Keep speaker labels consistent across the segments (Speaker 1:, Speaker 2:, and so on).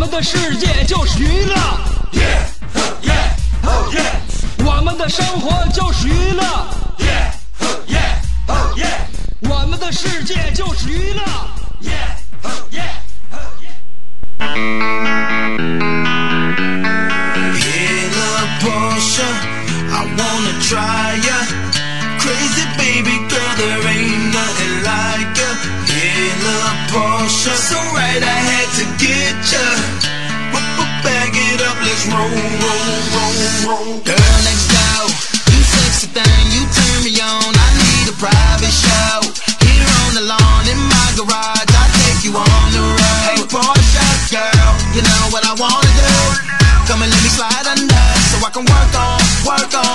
Speaker 1: 们的世界就是娱乐。我们的生活就是娱乐，我们的世界就是娱乐。
Speaker 2: Hey, little Portia, I wanna try let's roll, roll, roll, roll. Girl next door, you sexy thing, you turn me on. I need a private show. Here on the lawn in my garage, I take you on the road. Hey, Portia, girl, you know what I wanna do. Come and let me slide under, so I can work on, work on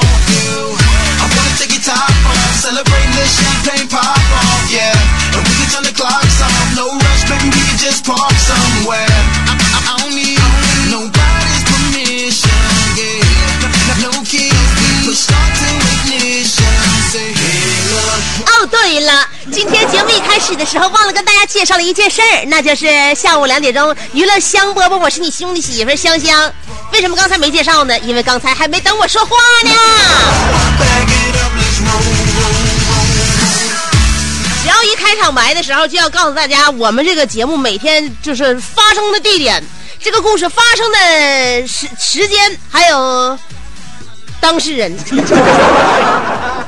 Speaker 3: 的时候忘了跟大家介绍了一件事儿，那就是下午两点钟娱乐香饽饽，我是你兄弟媳妇香香。为什么刚才没介绍呢？因为刚才还没等我说话呢。只要一开场白的时候，就要告诉大家，我们这个节目每天就是发生的地点，这个故事发生的时时间，还有当事人。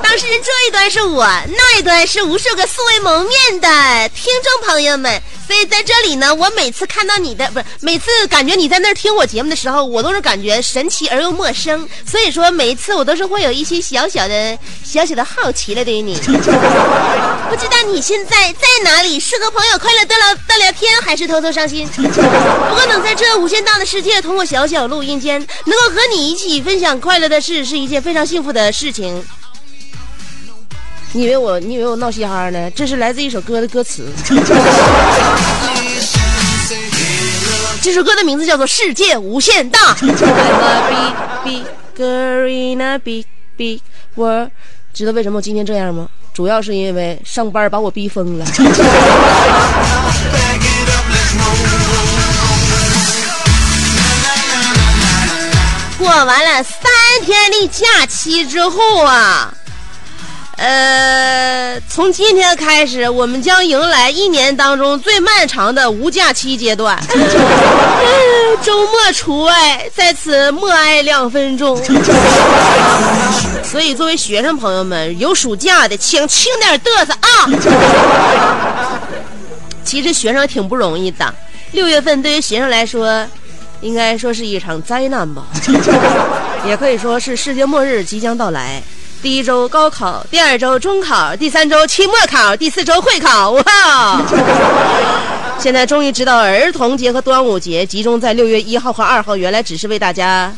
Speaker 3: 当事人这一端是我，那一端是无数个素未谋面的听众朋友们。所以在这里呢，我每次看到你的，不是每次感觉你在那儿听我节目的时候，我都是感觉神奇而又陌生。所以说，每一次我都是会有一些小小的、小小的好奇了，对于你。不知道你现在在哪里？是和朋友快乐的聊的聊天，还是偷偷伤心？不过能在这无限大的世界，通过小小录音间，能够和你一起分享快乐的事，是一件非常幸福的事情。你以为我，你以为我闹嘻哈呢？这是来自一首歌的歌词。这首歌的名字叫做《世界无限大》。Big big big big world。知道为什么我今天这样吗？主要是因为上班把我逼疯了。过完了三天的假期之后啊，呃，从今天开始，我们将迎来一年当中最漫长的无假期阶段，周末除外，在此默哀两分钟。所以，作为学生朋友们，有暑假的请轻点嘚瑟啊！其实学生挺不容易的，六月份对于学生来说，应该说是一场灾难吧，也可以说是世界末日即将到来。第一周高考，第二周中考，第三周期末考，第四周会考，哇！现在终于知道儿童节和端午节集中在六月一号和二号，原来只是为大家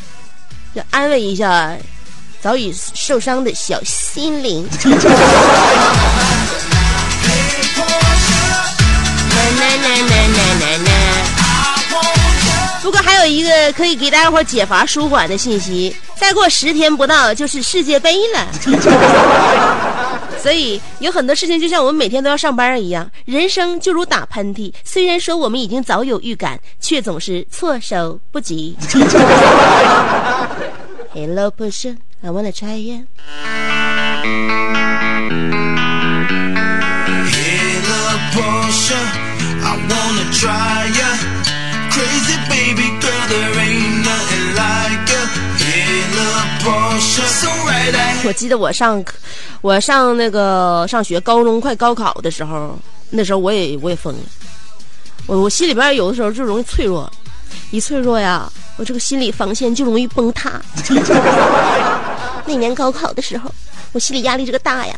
Speaker 3: 要安慰一下早已受伤的小心灵。不过还有一个可以给大家伙解乏舒缓的信息，再过十天不到就是世界杯了。所以有很多事情就像我们每天都要上班一样，人生就如打喷嚏，虽然说我们已经早有预感，却总是措手不及。Hello person, I wanna try again.
Speaker 2: Hey, little Portia, I wanna try ya.
Speaker 3: 我记得我上，我上那个上学，高中快高考的时候，那时候我也我也疯了，我我心里边有的时候就容易脆弱，一脆弱呀，我这个心理防线就容易崩塌。那年高考的时候，我心里压力这个大呀，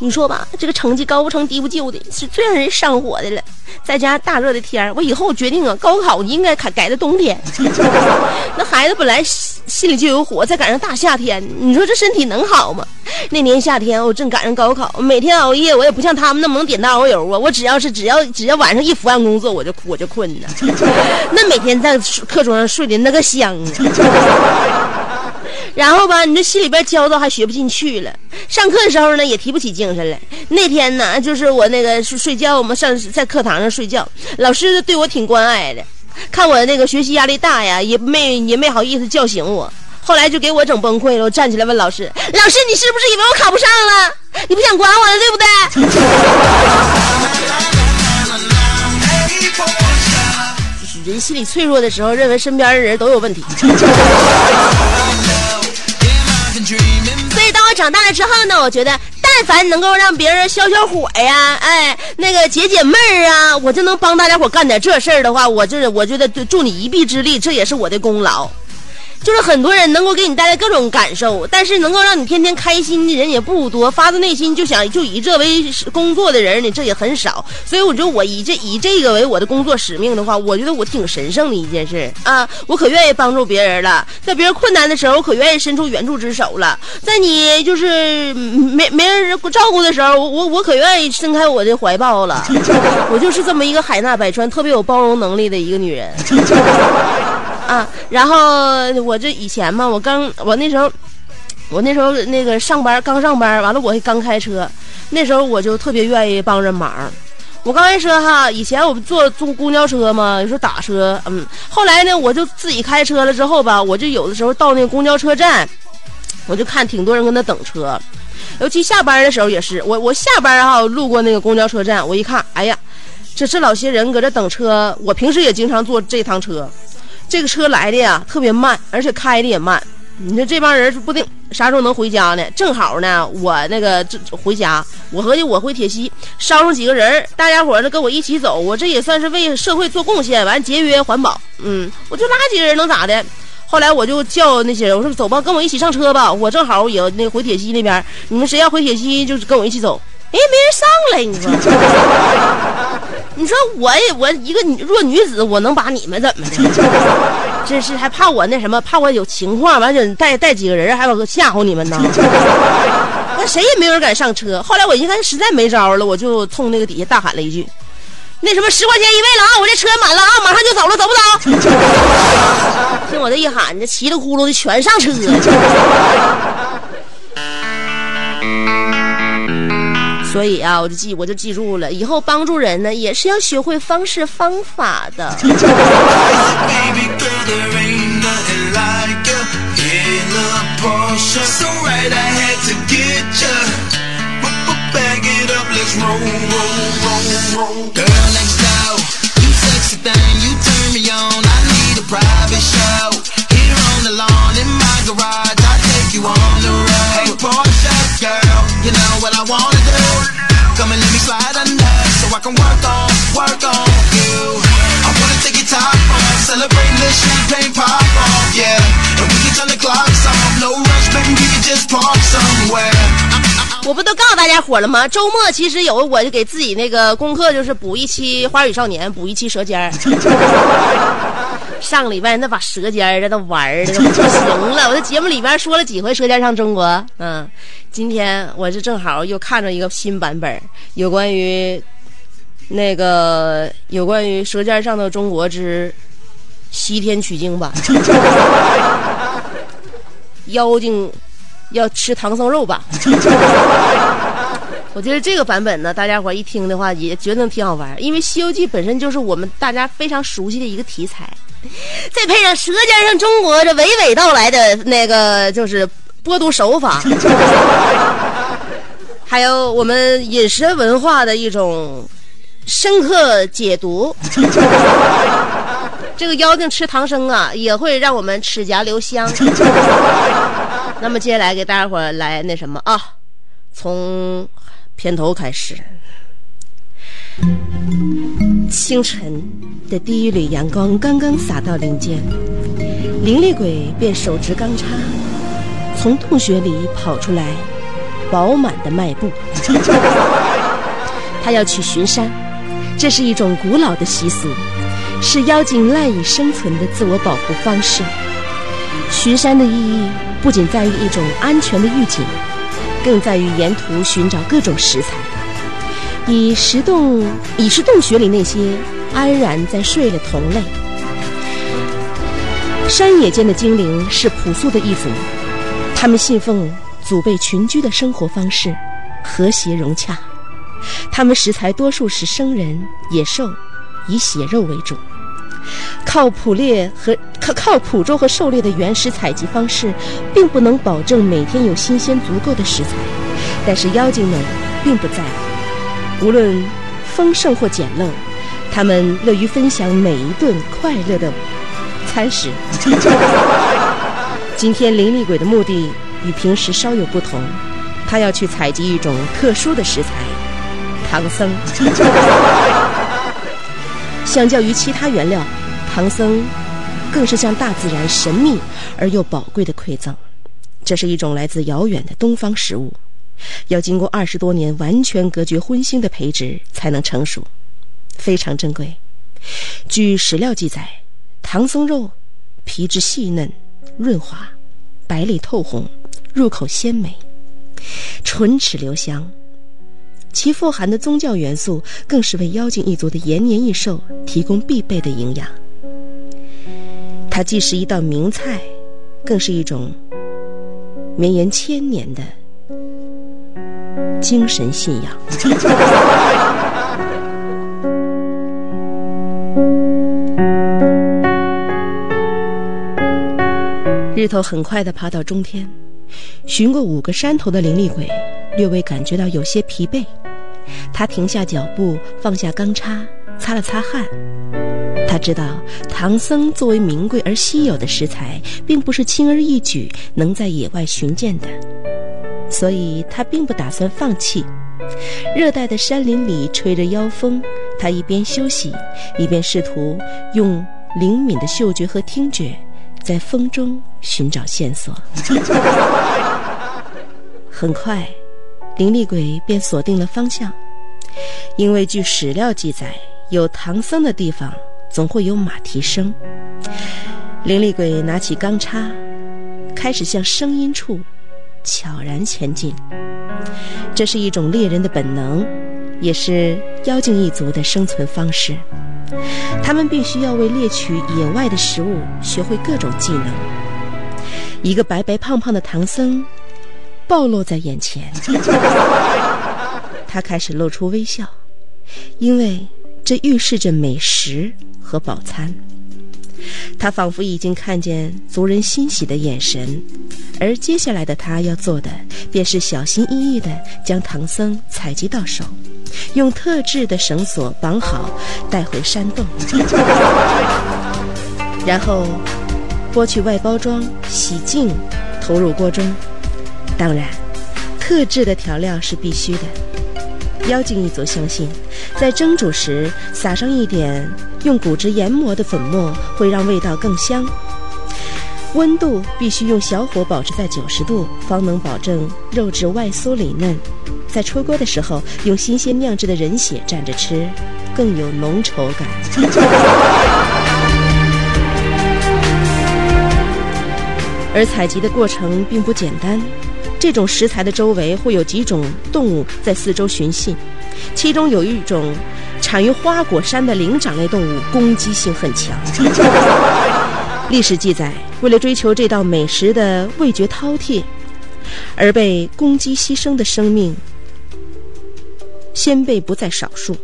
Speaker 3: 你说吧，这个成绩高不成低不就的，是最让人上火的了。再加上大热的天，我以后决定啊，高考应该改改在冬天。那孩子本来心里就有火，再赶上大夏天，你说这身体能好吗？那年夏天我正赶上高考，每天熬夜，我也不像他们那么能点大熬油啊。我只要是只要只要晚上一伏案工作，我就我就困呢。那每天在课桌上睡的那个香啊。然后吧，你这心里边焦躁，还学不进去了。上课的时候呢，也提不起精神来。那天呢，就是我那个睡睡觉，我们上在课堂上睡觉，老师对我挺关爱的，看我那个学习压力大呀，也没也没好意思叫醒我。后来就给我整崩溃了，我站起来问老师：“老师，你是不是以为我考不上了？你不想管我了，对不对？” 人心理脆弱的时候，认为身边的人都有问题。长大了之后呢，我觉得，但凡能够让别人消消火呀，哎，那个解解闷儿啊，我就能帮大家伙干点这事儿的话，我就是我觉得助你一臂之力，这也是我的功劳。就是很多人能够给你带来各种感受，但是能够让你天天开心的人也不多，发自内心就想就以这为工作的人呢，这也很少。所以我觉得我以这以这个为我的工作使命的话，我觉得我挺神圣的一件事啊！我可愿意帮助别人了，在别人困难的时候，我可愿意伸出援助之手了。在你就是没没人照顾的时候，我我可愿意伸开我的怀抱了。我就是这么一个海纳百川、特别有包容能力的一个女人。啊，然后我这以前嘛，我刚我那时候，我那时候那个上班刚上班，完了我还刚开车，那时候我就特别愿意帮人忙。我刚开车哈，以前我不坐坐公交车嘛，有时候打车，嗯，后来呢，我就自己开车了之后吧，我就有的时候到那个公交车站，我就看挺多人跟那等车，尤其下班的时候也是，我我下班哈路过那个公交车站，我一看，哎呀，这这老些人搁这等车，我平时也经常坐这趟车。这个车来的呀，特别慢，而且开的也慢。你说这帮人是不定啥时候能回家呢？正好呢，我那个这回家，我合计我回铁西捎上几个人，大家伙呢跟我一起走，我这也算是为社会做贡献，完节约环保。嗯，我就拉几个人能咋的？后来我就叫那些人，我说走吧，跟我一起上车吧。我正好也那回铁西那边，你们谁要回铁西，就是跟我一起走。哎，没人上来，你说？你说我也我一个弱女子，我能把你们怎么的？真是还怕我那什么？怕我有情况，完就带带几个人，还有吓唬你们呢？那谁也没有人敢上车。后来我一看实在没招了，我就冲那个底下大喊了一句：“那什么，十块钱一位了啊！我这车满了啊，马上就走了，走不走？” 听我这一喊，这稀里呼噜的全上车。所以啊，我就记，我就记住了，以后帮助人呢，也是要学会方式方法的。我不都告诉大家伙了吗？周末其实有我就给自己那个功课，就是补一期《花儿与少年》，补一期《舌尖儿》。上个礼拜那把舌尖儿都玩儿的不行了，我在节目里边说了几回《舌尖上中国》。嗯，今天我是正好又看着一个新版本，有关于那个有关于《舌尖上的中国之西天取经版》，妖精。要吃唐僧肉吧？我觉得这个版本呢，大家伙一听的话也觉得挺好玩，因为《西游记》本身就是我们大家非常熟悉的一个题材，再配上《舌尖上中国》这娓娓道来的那个就是播读手法，还有我们饮食文化的一种深刻解读，这个妖精吃唐僧啊，也会让我们齿颊留香。那么接下来给大家伙来那什么啊，从片头开始。清晨的第一缕阳光刚刚洒到林间，灵力鬼便手执钢叉，从洞穴里跑出来，饱满的迈步。他要去巡山，这是一种古老的习俗，是妖精赖以生存的自我保护方式。巡山的意义不仅在于一种安全的预警，更在于沿途寻找各种食材，以食洞以是洞穴里那些安然在睡的同类。山野间的精灵是朴素的一族，他们信奉祖辈群居的生活方式，和谐融洽。他们食材多数是生人、野兽，以血肉为主。靠捕猎和靠靠捕捉和狩猎的原始采集方式，并不能保证每天有新鲜足够的食材。但是妖精们并不在乎，无论丰盛或简陋，他们乐于分享每一顿快乐的餐食。今天灵力鬼的目的与平时稍有不同，他要去采集一种特殊的食材——唐僧。相较于其他原料，唐僧更是向大自然神秘而又宝贵的馈赠。这是一种来自遥远的东方食物，要经过二十多年完全隔绝荤腥的培植才能成熟，非常珍贵。据史料记载，唐僧肉皮质细嫩、润滑、白里透红，入口鲜美，唇齿留香。其富含的宗教元素，更是为妖精一族的延年益寿提供必备的营养。它既是一道名菜，更是一种绵延千年的精神信仰。日头很快的爬到中天，寻过五个山头的灵力鬼略微感觉到有些疲惫。他停下脚步，放下钢叉，擦了擦汗。他知道唐僧作为名贵而稀有的食材，并不是轻而易举能在野外寻见的，所以他并不打算放弃。热带的山林里吹着妖风，他一边休息，一边试图用灵敏的嗅觉和听觉，在风中寻找线索。很快。灵力鬼便锁定了方向，因为据史料记载，有唐僧的地方总会有马蹄声。灵力鬼拿起钢叉，开始向声音处悄然前进。这是一种猎人的本能，也是妖精一族的生存方式。他们必须要为猎取野外的食物学会各种技能。一个白白胖胖的唐僧。暴露在眼前，他开始露出微笑，因为这预示着美食和饱餐。他仿佛已经看见族人欣喜的眼神，而接下来的他要做的，便是小心翼翼地将唐僧采集到手，用特制的绳索绑好，带回山洞，然后剥去外包装，洗净，投入锅中。当然，特制的调料是必须的。妖精一族相信，在蒸煮时撒上一点用骨质研磨的粉末，会让味道更香。温度必须用小火保持在九十度，方能保证肉质外酥里嫩。在出锅的时候，用新鲜酿制的人血蘸着吃，更有浓稠感。而采集的过程并不简单。这种食材的周围会有几种动物在四周寻衅，其中有一种产于花果山的灵长类动物，攻击性很强。历史记载，为了追求这道美食的味觉饕餮，而被攻击牺牲的生命，先辈不在少数。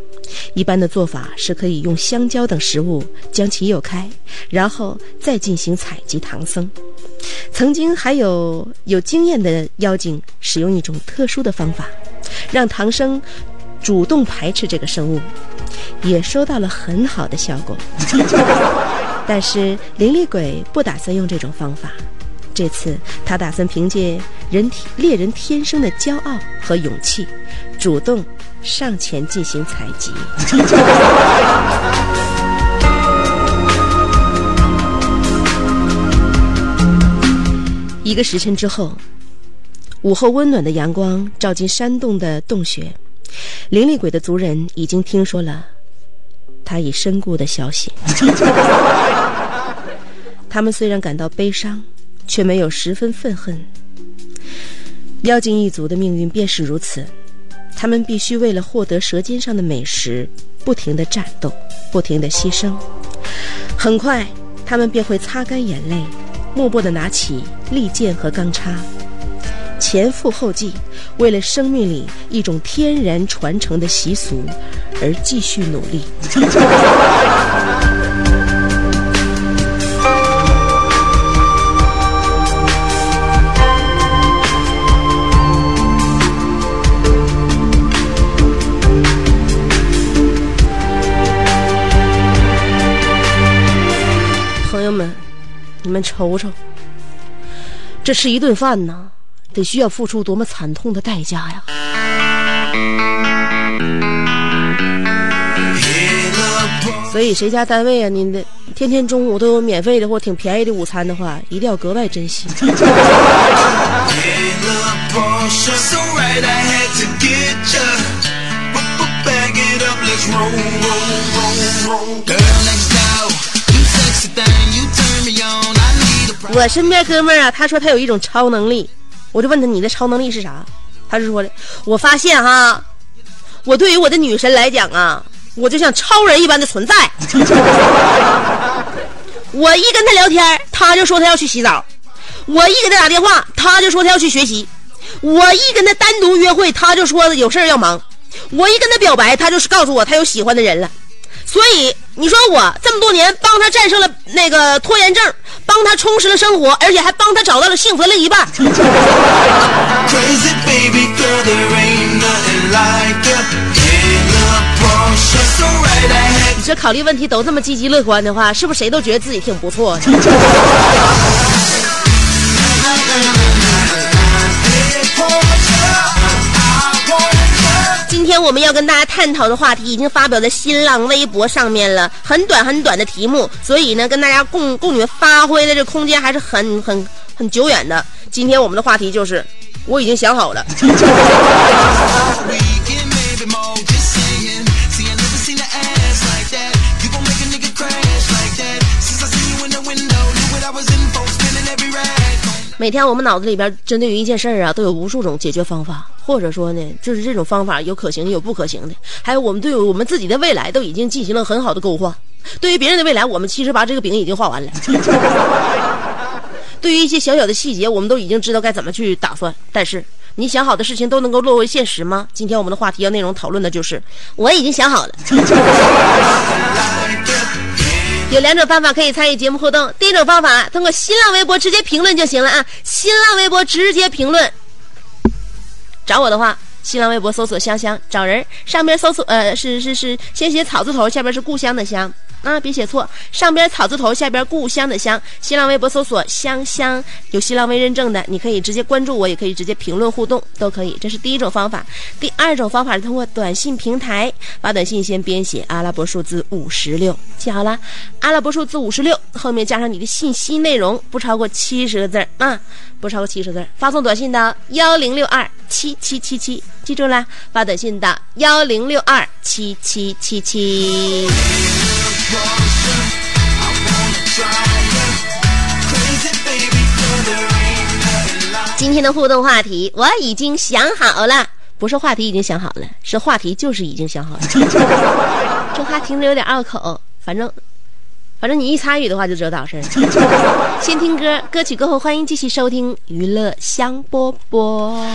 Speaker 3: 一般的做法是可以用香蕉等食物将其诱开，然后再进行采集唐僧。曾经还有有经验的妖精使用一种特殊的方法，让唐僧主动排斥这个生物，也收到了很好的效果。但是灵力鬼不打算用这种方法，这次他打算凭借人体猎人天生的骄傲和勇气，主动上前进行采集。一个时辰之后，午后温暖的阳光照进山洞的洞穴，灵力鬼的族人已经听说了他已身故的消息。他们虽然感到悲伤，却没有十分愤恨。妖精一族的命运便是如此，他们必须为了获得舌尖上的美食，不停地战斗，不停地牺牲。很快，他们便会擦干眼泪，默默地拿起利剑和钢叉，前赴后继，为了生命里一种天然传承的习俗而继续努力。朋友们，你们瞅瞅，这吃一顿饭呢，得需要付出多么惨痛的代价呀！所以谁家单位啊，您的天天中午都有免费的或挺便宜的午餐的话，一定要格外珍惜。我身边哥们儿啊，他说他有一种超能力，我就问他你的超能力是啥？他就说的，我发现哈，我对于我的女神来讲啊，我就像超人一般的存在。我一跟他聊天，他就说他要去洗澡；我一给他打电话，他就说他要去学习；我一跟他单独约会，他就说有事要忙；我一跟他表白，他就是告诉我他有喜欢的人了。所以你说我这么多年帮他战胜了那个拖延症，帮他充实了生活，而且还帮他找到了幸福的另一半。你这考虑问题都这么积极乐观的话，是不是谁都觉得自己挺不错的？今天我们要跟大家探讨的话题已经发表在新浪微博上面了，很短很短的题目，所以呢，跟大家共共你们发挥的这空间还是很很很久远的。今天我们的话题就是，我已经想好了。每天我们脑子里边针对于一件事儿啊，都有无数种解决方法，或者说呢，就是这种方法有可行的有不可行的，还有我们对我们自己的未来都已经进行了很好的勾画。对于别人的未来，我们其实把这个饼已经画完了。对于一些小小的细节，我们都已经知道该怎么去打算。但是，你想好的事情都能够落为现实吗？今天我们的话题要内容讨论的就是，我已经想好了。有两种方法可以参与节目互动。第一种方法，通过新浪微博直接评论就行了啊！新浪微博直接评论，找我的话，新浪微博搜索“香香”，找人上边搜索呃是是是，先写草字头，下边是故乡的乡啊，别写错，上边草字头，下边故乡的乡。新浪微博搜索“香香”，有新浪微认证的，你可以直接关注我，也可以直接评论互动，都可以。这是第一种方法。第二种方法是通过短信平台发短信，先编写阿拉伯数字五十六，记好了，阿拉伯数字五十六后面加上你的信息内容，不超过七十个字啊，不超过七十字，发送短信到幺零六二七七七七，记住了，发短信到幺零六二七七七七。今天的互动话题我已经想好了，不是话题已经想好了，是话题就是已经想好了。这话听着有点拗口，反正反正你一参与的话就知道咋回事。先听歌，歌曲过后欢迎继续收听娱乐香饽饽。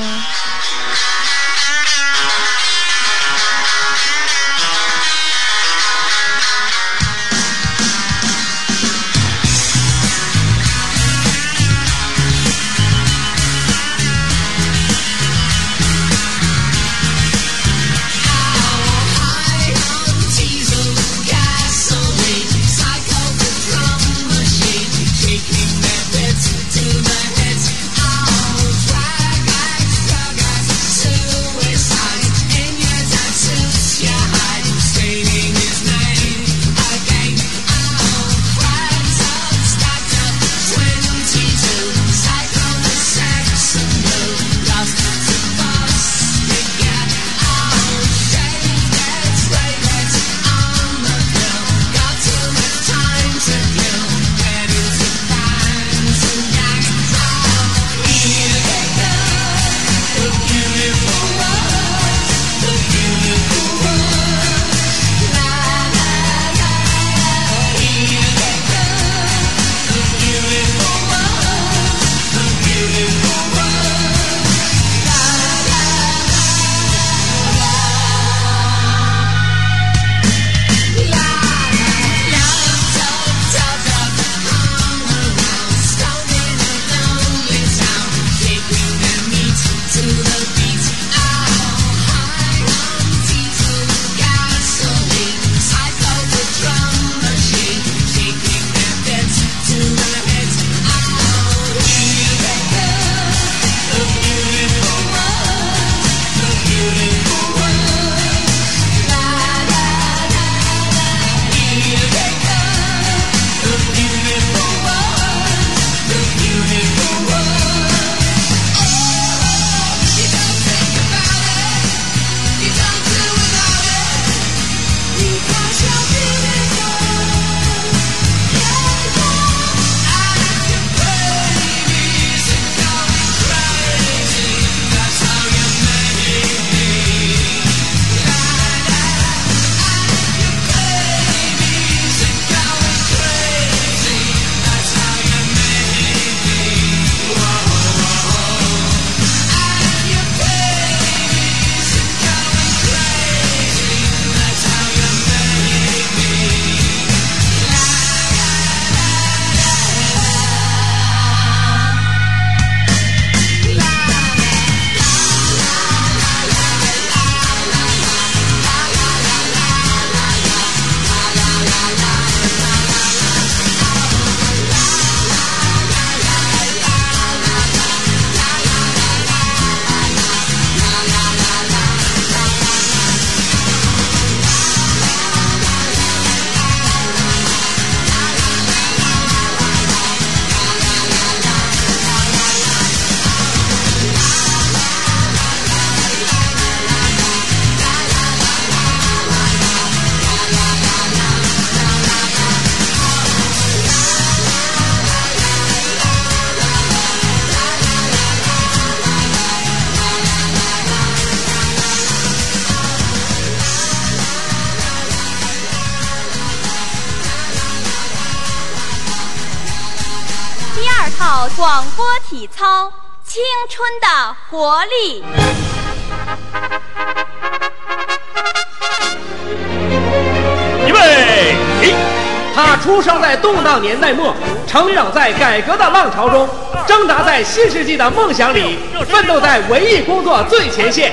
Speaker 4: 活力。
Speaker 5: 预备，起！他出生在动荡年代末，成长在改革的浪潮中，挣扎在新世纪的梦想里，奋斗在文艺工作最前线。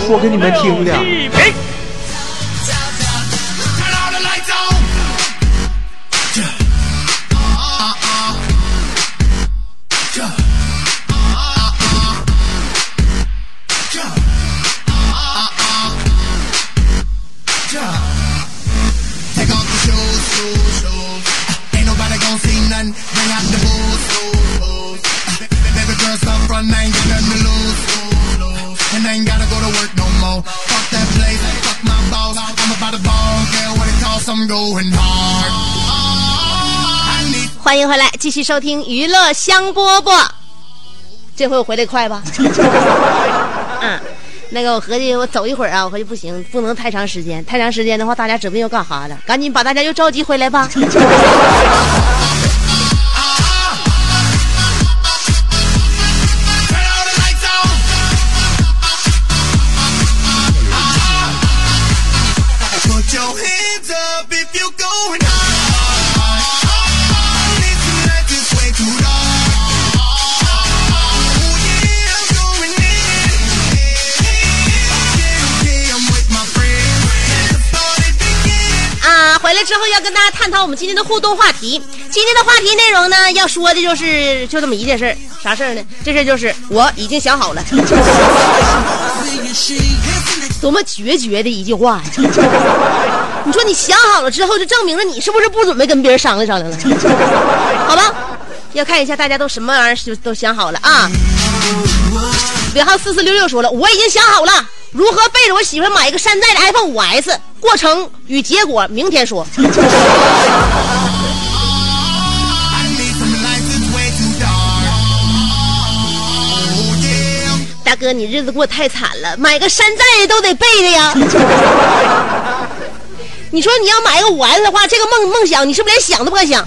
Speaker 6: 说给你们听的。
Speaker 3: 欢迎回来，继续收听娱乐香饽饽。这回我回来快吧？嗯，那个我合计我走一会儿啊，我合计不行，不能太长时间，太长时间的话，大家指不定又干哈了。赶紧把大家又召集回来吧。跟大家探讨我们今天的互动话题。今天的话题内容呢，要说的就是就这么一件事儿，啥事儿呢？这事儿就是我已经想好了，多么决绝的一句话呀！你说你想好了之后，就证明了你是不是不准备跟别人商量商量了？好吧，要看一下大家都什么玩意儿就都想好了啊。尾号四四六六说了，我已经想好了如何背着我媳妇买一个山寨的 iPhone 五 S，过程与结果明天说。大哥，你日子过太惨了，买个山寨的都得背的呀。你说你要买个五 S 的话，这个梦梦想你是不是连想都不敢想？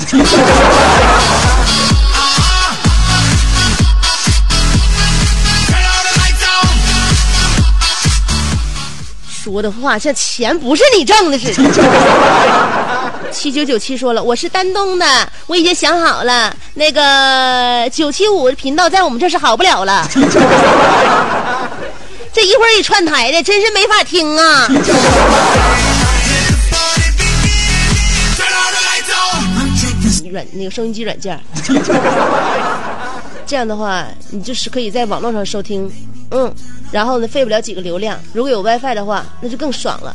Speaker 3: 说的话像钱不是你挣的似的。七九九七说了，我是丹东的，我已经想好了，那个九七五频道在我们这是好不了了。这一会儿一串台的，真是没法听啊软那个收音机软件，这样的话，你就是可以在网络上收听，嗯，然后呢，费不了几个流量。如果有 WiFi 的话，那就更爽了。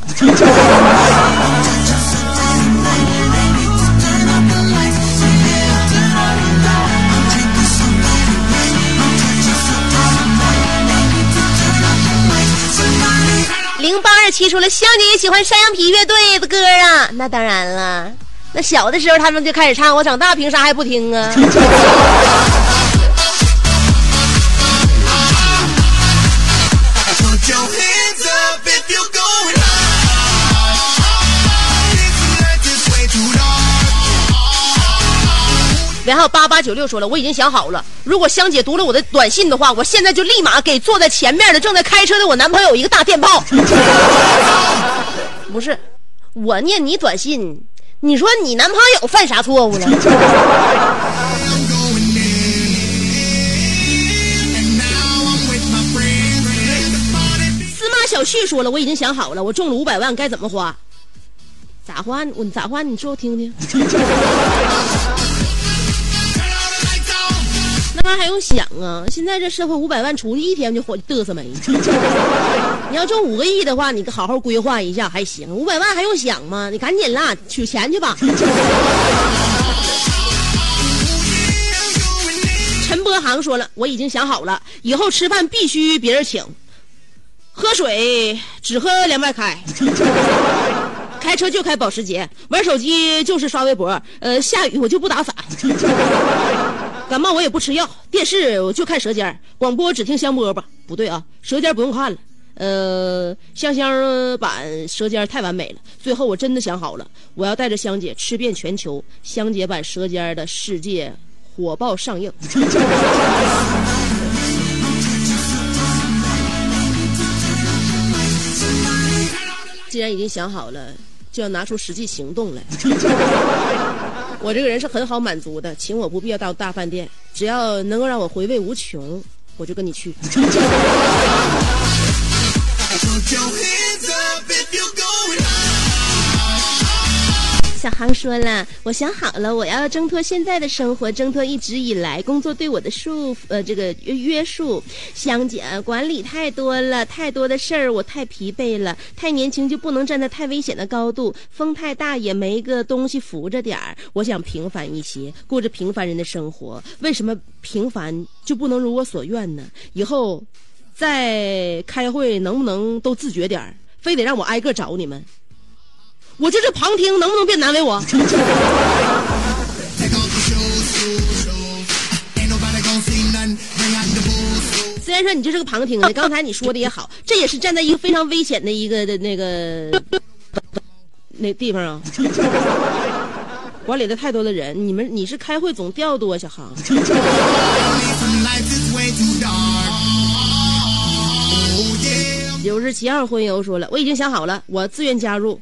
Speaker 3: 零八二七说了，香姐也喜欢山羊皮乐队的歌啊，那当然了。那小的时候他们就开始唱，我长大凭啥还不听啊？然后八八九六说了，我已经想好了，如果香姐读了我的短信的话，我现在就立马给坐在前面的正在开车的我男朋友一个大电炮。不是，我念你短信，你说你男朋友犯啥错误了？司马小旭说了，我已经想好了，我中了五百万该怎么花？咋花？我咋花？你说我听听。那玩意还用想啊？现在这社会五百万出去一天就火嘚瑟没。你要中五个亿的话，你好好规划一下还行。五百万还用想吗？你赶紧啦，取钱去吧。陈波航说了，我已经想好了，以后吃饭必须别人请，喝水只喝凉白开，开车就开保时捷，玩手机就是刷微博，呃，下雨我就不打伞，感冒我也不吃药，电视我就看舌尖，广播只听香饽饽。不对啊，舌尖不用看了。呃，香香版舌尖太完美了。最后我真的想好了，我要带着香姐吃遍全球，香姐版舌尖的世界火爆上映。既然已经想好了，就要拿出实际行动来。我这个人是很好满足的，请我不必要到大饭店，只要能够让我回味无穷，我就跟你去。小航说了，我想好了，我要挣脱现在的生活，挣脱一直以来工作对我的束缚，呃，这个约约束。香姐，管理太多了，太多的事儿，我太疲惫了。太年轻就不能站在太危险的高度，风太大也没个东西扶着点儿。我想平凡一些，过着平凡人的生活。为什么平凡就不能如我所愿呢？以后再开会能不能都自觉点儿？非得让我挨个找你们？我就是旁听，能不能别难为我？虽然说你就是个旁听的，刚才你说的也好，这也是站在一个非常危险的一个的那个那地方啊。管理的太多的人，你们你是开会总调度啊，小航。刘志奇二婚游说了，我已经想好了，我自愿加入。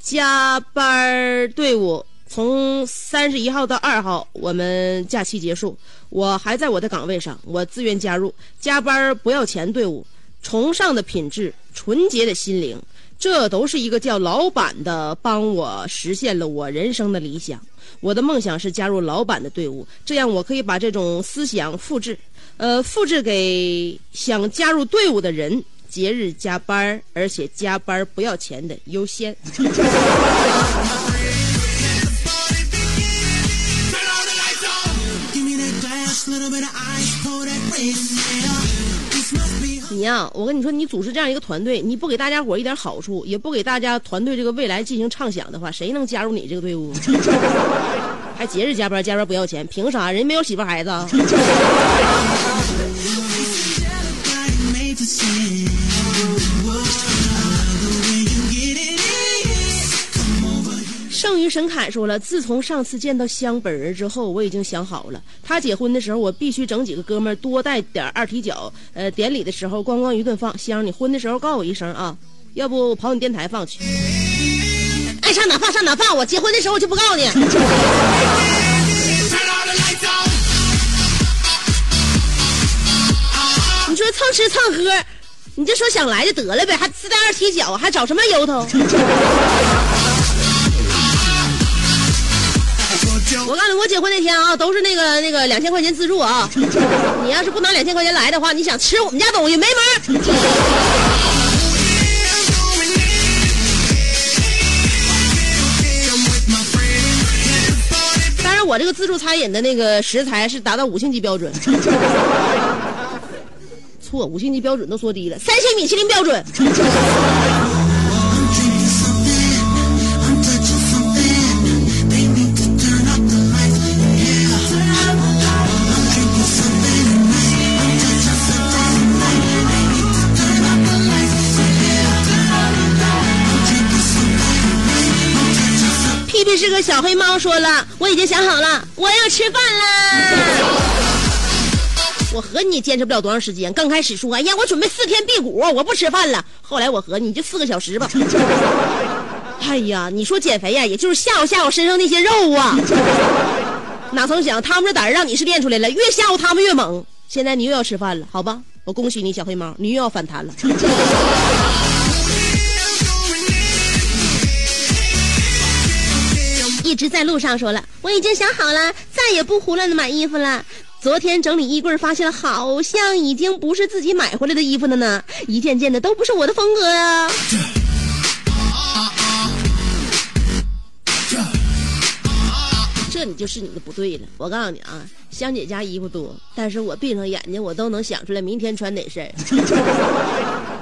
Speaker 3: 加班队伍，从三十一号到二号，我们假期结束，我还在我的岗位上，我自愿加入加班不要钱队伍，崇尚的品质，纯洁的心灵，这都是一个叫老板的帮我实现了我人生的理想。我的梦想是加入老板的队伍，这样我可以把这种思想复制，呃，复制给想加入队伍的人。节日加班儿，而且加班儿不要钱的优先。你呀、我跟你说，你组织这样一个团队，你不给大家伙儿一点好处，也不给大家团队这个未来进行畅想的话，谁能加入你这个队伍？还节日加班，加班不要钱，凭啥？人没有媳妇孩子剩余神凯说了，自从上次见到香本人之后，我已经想好了，他结婚的时候，我必须整几个哥们儿多带点二踢脚。呃，典礼的时候咣咣一顿放。香，你婚的时候告诉我一声啊，要不我跑你电台放去。爱上哪放上哪放，我结婚的时候我就不告诉你。你说蹭吃蹭喝，你就说想来就得了呗，还自带二踢脚，还找什么由头？我告诉你，我结婚那天啊，都是那个那个两千块钱自助啊。你要是不拿两千块钱来的话，你想吃我们家东西没门儿。当然，我这个自助餐饮的那个食材是达到五星级标准。错，五星级标准都说低了，三星米其林标准。
Speaker 7: Touching something.
Speaker 3: 屁屁是个小黑猫，说了，我已经想好了，我要吃饭啦。我和你坚持不了多长时间。刚开始说，哎呀，我准备四天辟谷，我不吃饭了。后来我和你就四个小时吧。哎呀，你说减肥呀，也就是吓唬吓唬身上那些肉啊。哪曾想他们这胆儿让你是练出来了，越吓唬他们越猛。现在你又要吃饭了，好吧？我恭喜你，小黑猫，你又要反弹了。一直在路上说了，我已经想好了，再也不胡乱的买衣服了。昨天整理衣柜，发现好像已经不是自己买回来的衣服了呢，一件件的都不是我的风格呀、这你就是你的不对了。我告诉你啊，香姐家衣服多，但是我闭上眼睛，我都能想出来明天穿哪身儿。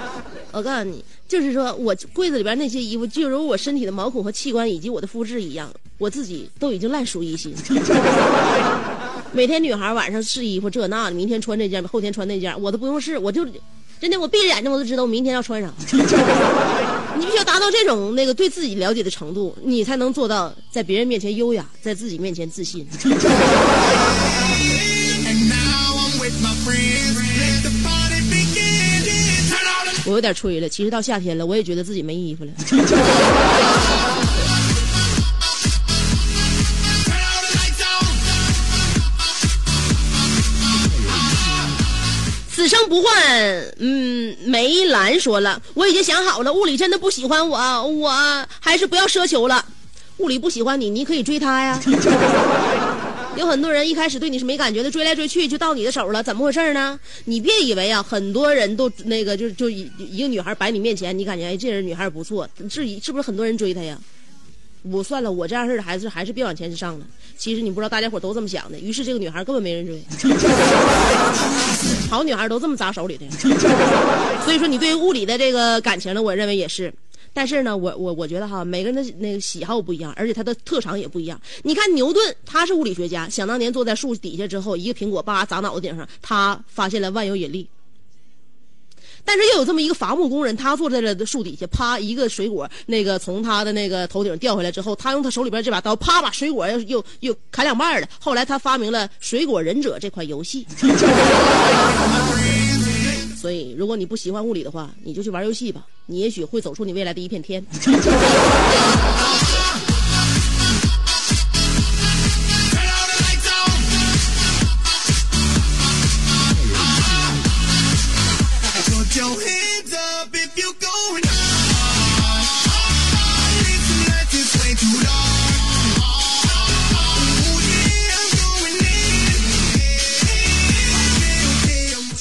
Speaker 3: 我告诉你，就是说我柜子里边那些衣服，就如我身体的毛孔和器官以及我的肤质一样，我自己都已经烂熟于心。每天女孩晚上试衣服，这那的，明天穿这件，后天穿那件，我都不用试，我就真的我闭着眼睛我都知道我明天要穿啥。你必须要达到这种那个对自己了解的程度，你才能做到在别人面前优雅，在自己面前自信。有点吹了，其实到夏天了，我也觉得自己没衣服了。此生不换。嗯，梅兰说了，我已经想好了，物理真的不喜欢我，我还是不要奢求了。物理不喜欢你，你可以追他呀。有很多人一开始对你是没感觉的，追来追去就到你的手了，怎么回事呢？你别以为啊，很多人都那个就就一一个女孩摆你面前，你感觉哎这人女孩不错，是是不是很多人追她呀？我算了，我这样式的还是还是别往前上了。其实你不知道，大家伙都这么想的。于是这个女孩根本没人追，好女孩都这么砸手里的。所以说，你对物理的这个感情呢，我认为也是。但是呢，我我我觉得哈，每个人的那个喜好不一样，而且他的特长也不一样。你看牛顿，他是物理学家，想当年坐在树底下之后，一个苹果叭砸脑袋顶上，他发现了万有引力。但是又有这么一个伐木工人，他坐在了树底下，啪，一个水果那个从他的那个头顶掉下来之后，他用他手里边这把刀，啪，把水果又又又砍两半了。后来他发明了《水果忍者》这款游戏。所以，如果你不喜欢物理的话，你就去玩游戏吧，你也许会走出你未来的一片天。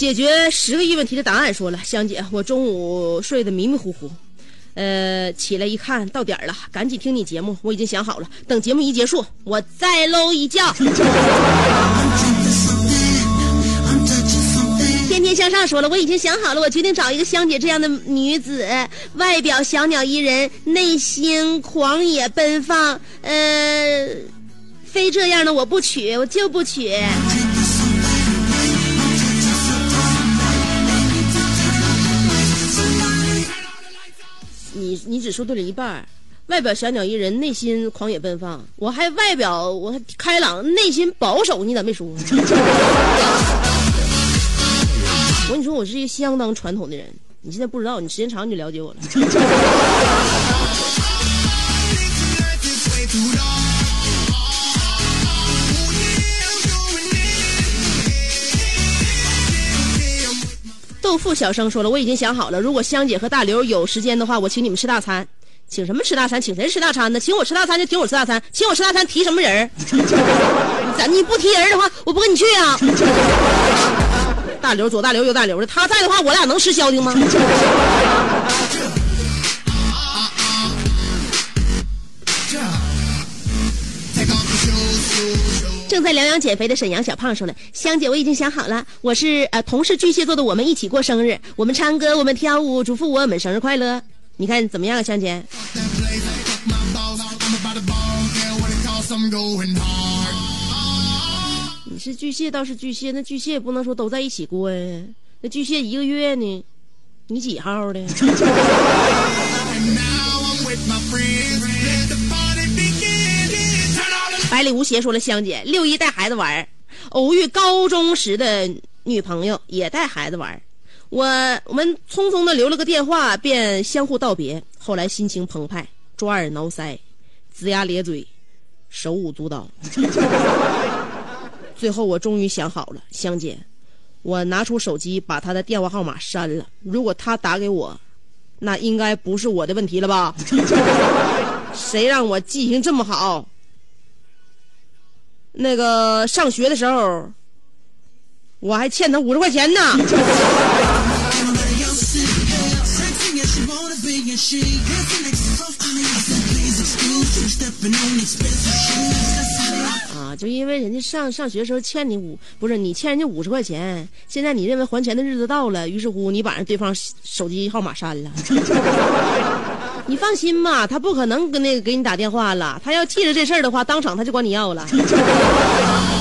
Speaker 3: 解决十个亿问题的答案说了，香姐，我中午睡得迷迷糊糊，呃，起来一看到点儿了，赶紧听你节目，我已经想好了，等节目一结束，我再搂一觉。天天向上说了，我已经想好了，我决定找一个香姐这样的女子，外表小鸟依人，内心狂野奔放，呃，非这样的我不娶，我就不娶。你你只说对了一半，外表小鸟依人，内心狂野奔放。我还外表我还开朗，内心保守，你咋没说？我跟你说，我是一个相当传统的人，你现在不知道，你时间长你就了解我了。豆腐小声说了，我已经想好了，如果香姐和大刘有时间的话，我请你们吃大餐。请什么吃大餐？请谁吃大餐呢？请我吃大餐就请我吃大餐，请我吃大餐提什么人儿？咋你不提人的话，我不跟你去啊？大刘左大刘右大刘的，他在的话，我俩能吃消停吗？正在疗养减肥的沈阳小胖说了：“香姐，我已经想好了，我是呃同是巨蟹座的，我们一起过生日，我们唱歌，我们跳舞，祝福我们生日快乐。你看怎么样啊，香姐.你是巨蟹倒是巨蟹，那巨蟹也不能说都在一起过呀。那巨蟹一个月呢？你几号的？百里无邪说了，香姐六一带孩子玩，偶遇高中时的女朋友也带孩子玩，我我们匆匆的留了个电话，便相互道别。后来心情澎湃，抓耳挠腮，龇牙咧嘴，手舞足蹈。最后我终于想好了，香姐，我拿出手机把她的电话号码删了。如果她打给我，那应该不是我的问题了吧？谁让我记性这么好？那个上学的时候我还欠他五十块钱呢。啊就因为人家上上学的时候欠你五不是你欠人家五十块钱现在你认为还钱的日子到了于是乎你把人对方手机号码删了。你放心吧，他不可能跟那个给你打电话了，他要记着这事儿的话，当场他就管你要了。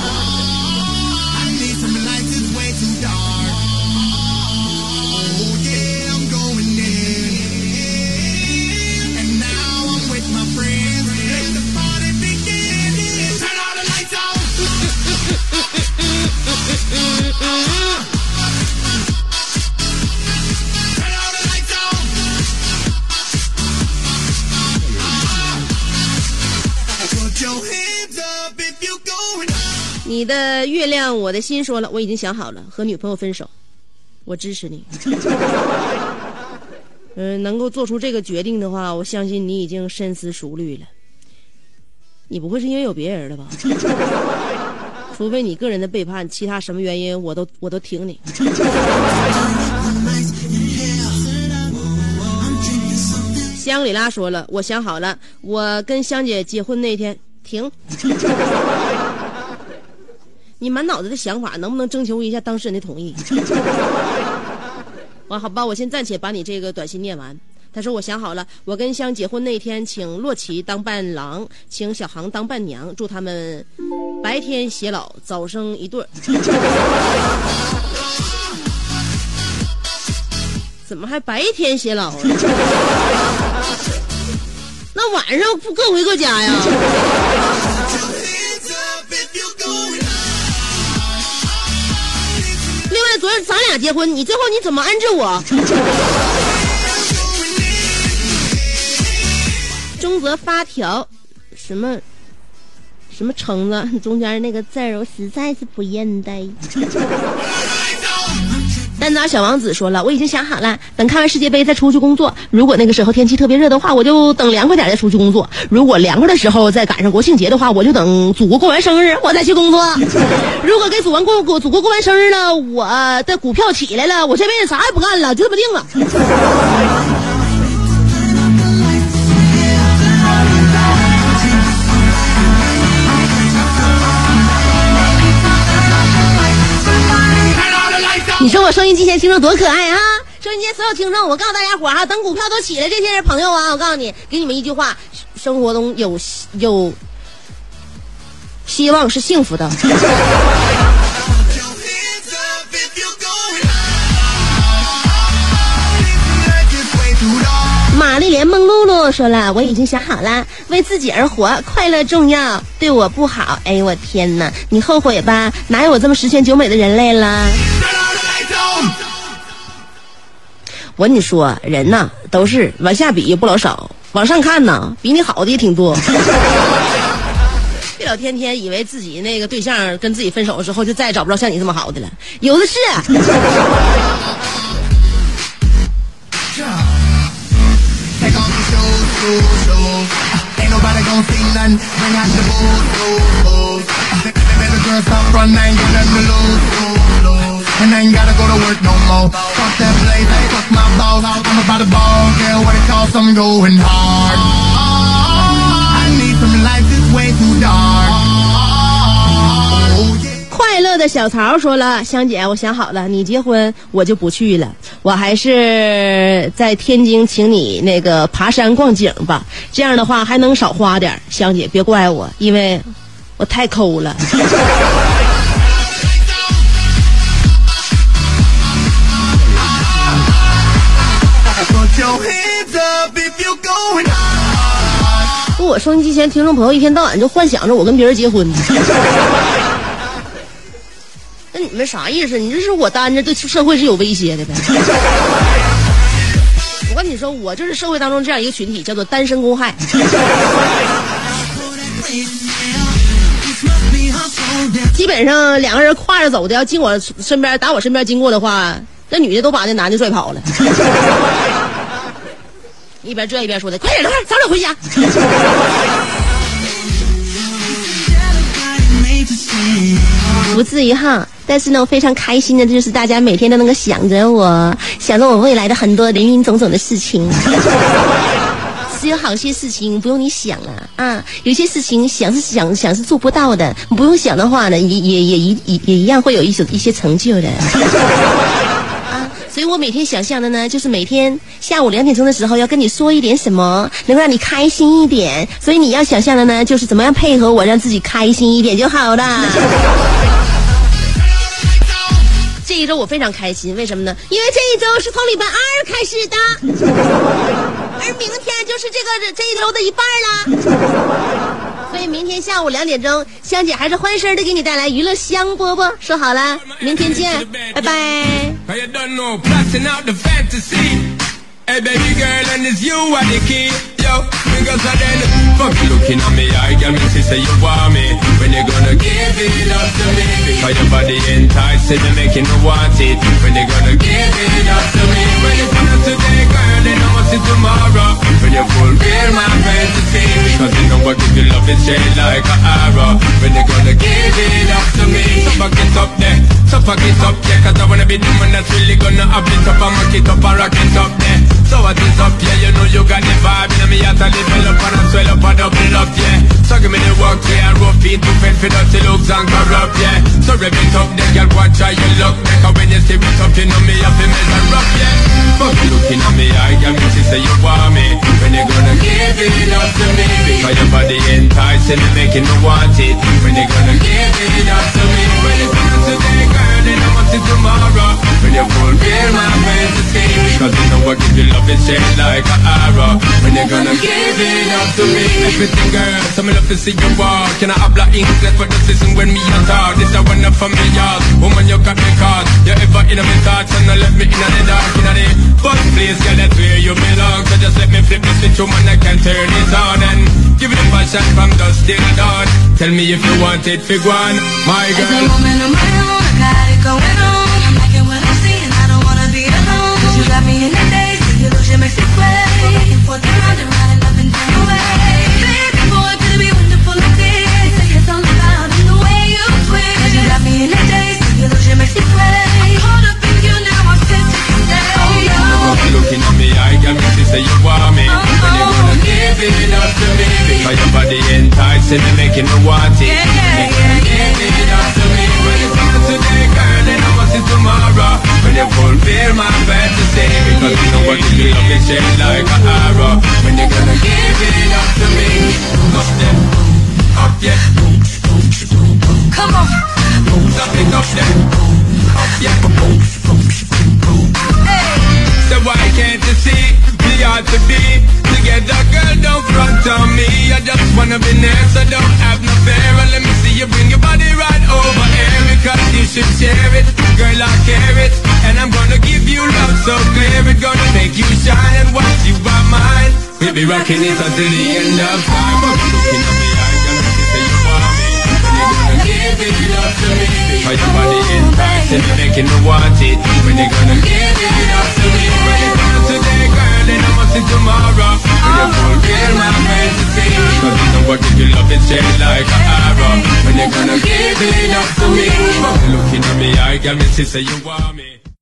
Speaker 3: 你的月亮，我的心说了，我已经想好了，和女朋友分手，我支持你。嗯、能够做出这个决定的话，我相信你已经深思熟虑了。你不会是因为有别人了吧？除非你个人的背叛，其他什么原因我都我都挺你。香里拉说了，我想好了，我跟香姐结婚那天停。你满脑子的想法，能不能征求一下当事人的同意？完 好吧，我先暂且把你这个短信念完。他说：“我想好了，我跟香结婚那天，请洛奇当伴郎，请小航当伴娘，祝他们白天偕老，早生一对儿。”怎么还白天偕老啊？那晚上不各回各家呀？昨天咱俩结婚，你最后你怎么安置我？中泽发条，什么什么橙子，中间那个字儿我实在是不认得。丹达小王子说了，我已经想好了，等看完世界杯再出去工作。如果那个时候天气特别热的话，我就等凉快点再出去工作；如果凉快的时候再赶上国庆节的话，我就等祖国过完生日我再去工作。如果给祖国过过祖国过完生日了，我的股票起来了，我这辈子啥也不干了，就这么定了。你说我收音机前听众多可爱啊！收音机前所有听众，我告诉大家伙儿哈，等股票都起来，这些人朋友啊，我告诉你，给你们一句话：生活中有有希望是幸福的。玛丽莲梦露露说了，我已经想好了，为自己而活，快乐重要，对我不好。哎呦我天哪，你后悔吧？哪有我这么十全九美的人类了？我跟你说，人呐都是往下比不老少，往上看呐比你好的也挺多。别老天天以为自己那个对象跟自己分手之后就再也找不着像你这么好的了，有的是。
Speaker 7: And I ain't gotta go to work no more. Fuck that place, fuck my boss. I'm about to ball, girl, what it costs, I'm going hard. I need some lights, it's way too dark. Oh, yeah.
Speaker 3: 快乐的小曹说了：“香姐，我想好了，你结婚我就不去了，我还是在天津请你那个爬山逛景吧。这样的话还能少花点儿。香姐别怪我，因为我太抠了。
Speaker 7: Hard.
Speaker 3: 我收音机前听众朋友一天到晚就幻想着我跟别人结婚。那你们啥意思？你这是我单着对社会是有威胁的呗？我跟你说，我就是社会当中这样一个群体，叫做单身公害。基本上两个人挎着走的，要进我身边打我身边经过的话，那女的都把那男的拽跑了。一边拽一边说的：“快点，快点，早点回家。”不至于哈，但是呢，我非常开心的就是大家每天都能够想着我，想着我未来的很多林林总总的事情。是有好些事情不用你想啊啊，有些事情想是想想是做不到的，不用想的话呢，也也也一也也一样会有一些一些成就的。啊，所以我每天想象的呢，就是每天下午两点钟的时候要跟你说一点什么，能够让你开心一点。所以你要想象的呢，就是怎么样配合我，让自己开心一点就好了。这一周我非常开心，为什么呢？因为这一周是从礼拜二开始的，而明天就是这个这一周的一半啦。所以明天下午两点钟，香姐还是欢声的给你带来娱乐香饽饽。说好了，明天见，拜拜。
Speaker 7: Cause you don't know, blasting out the fantasy. Hey baby girl, and it's you are the key. Yo, because I then fuck you looking at me, I got me to say you want me. When you gonna give it up to me? Because your body enticing, you making me want it. When you gonna give it up to me? When you come out today, girl, I it tomorrow. When you fulfill my fantasy, because you know I give you love, it's straight like an arrow. When you gonna give it up to me? So fuck it up there, so fuck it up, yeah, cause I wanna be the one that's really gonna up it up and rock it up and rock it up there. So what is up, yeah, you know you got the vibe, and me out to level up and I swell up and double up, yeah. So give me the work, yeah, and rough feet to fend for dirty looks and corrupt, yeah. So rev it up, then girl, watch how you look, because when you see it up, you know me have to measure up, yeah. Fuck you looking at me, I got me to say you want me. When you gonna give it up to me? Because your body enticing me, making me want it. When you gonna give it up to me? When you come today, girl, then I want it tomorrow. When you fulfill my fantasy, because you know I give you love, it's shaped like an arrow. When you gonna give it up to me? Everything, girl, so me love to see you walk. Can I habla English for the season when me a talk? This a one up for me, y'all. Woman, you got me caught. You ever in my thoughts and I left me in the dark, in the first place, girl, that's where you belong. So just let me flip the switch, woman, I can turn it on and give it a passion from dusk till dawn. Tell me if you want it, fig one, my
Speaker 8: a
Speaker 7: girl.
Speaker 8: moment of my own, I got got me in the be
Speaker 7: rocking it until the end of time. Looking at me, I gotta say you want me. You gonna give it up to me? Because your body enticing, making me want it. When you gonna give it up to me? When you come today, girl, then I must see tomorrow. When you fulfill my fantasy. Because you know what if you love it straight like an arrow. When you gonna give it up to me? Looking at me, I got me to say you want me.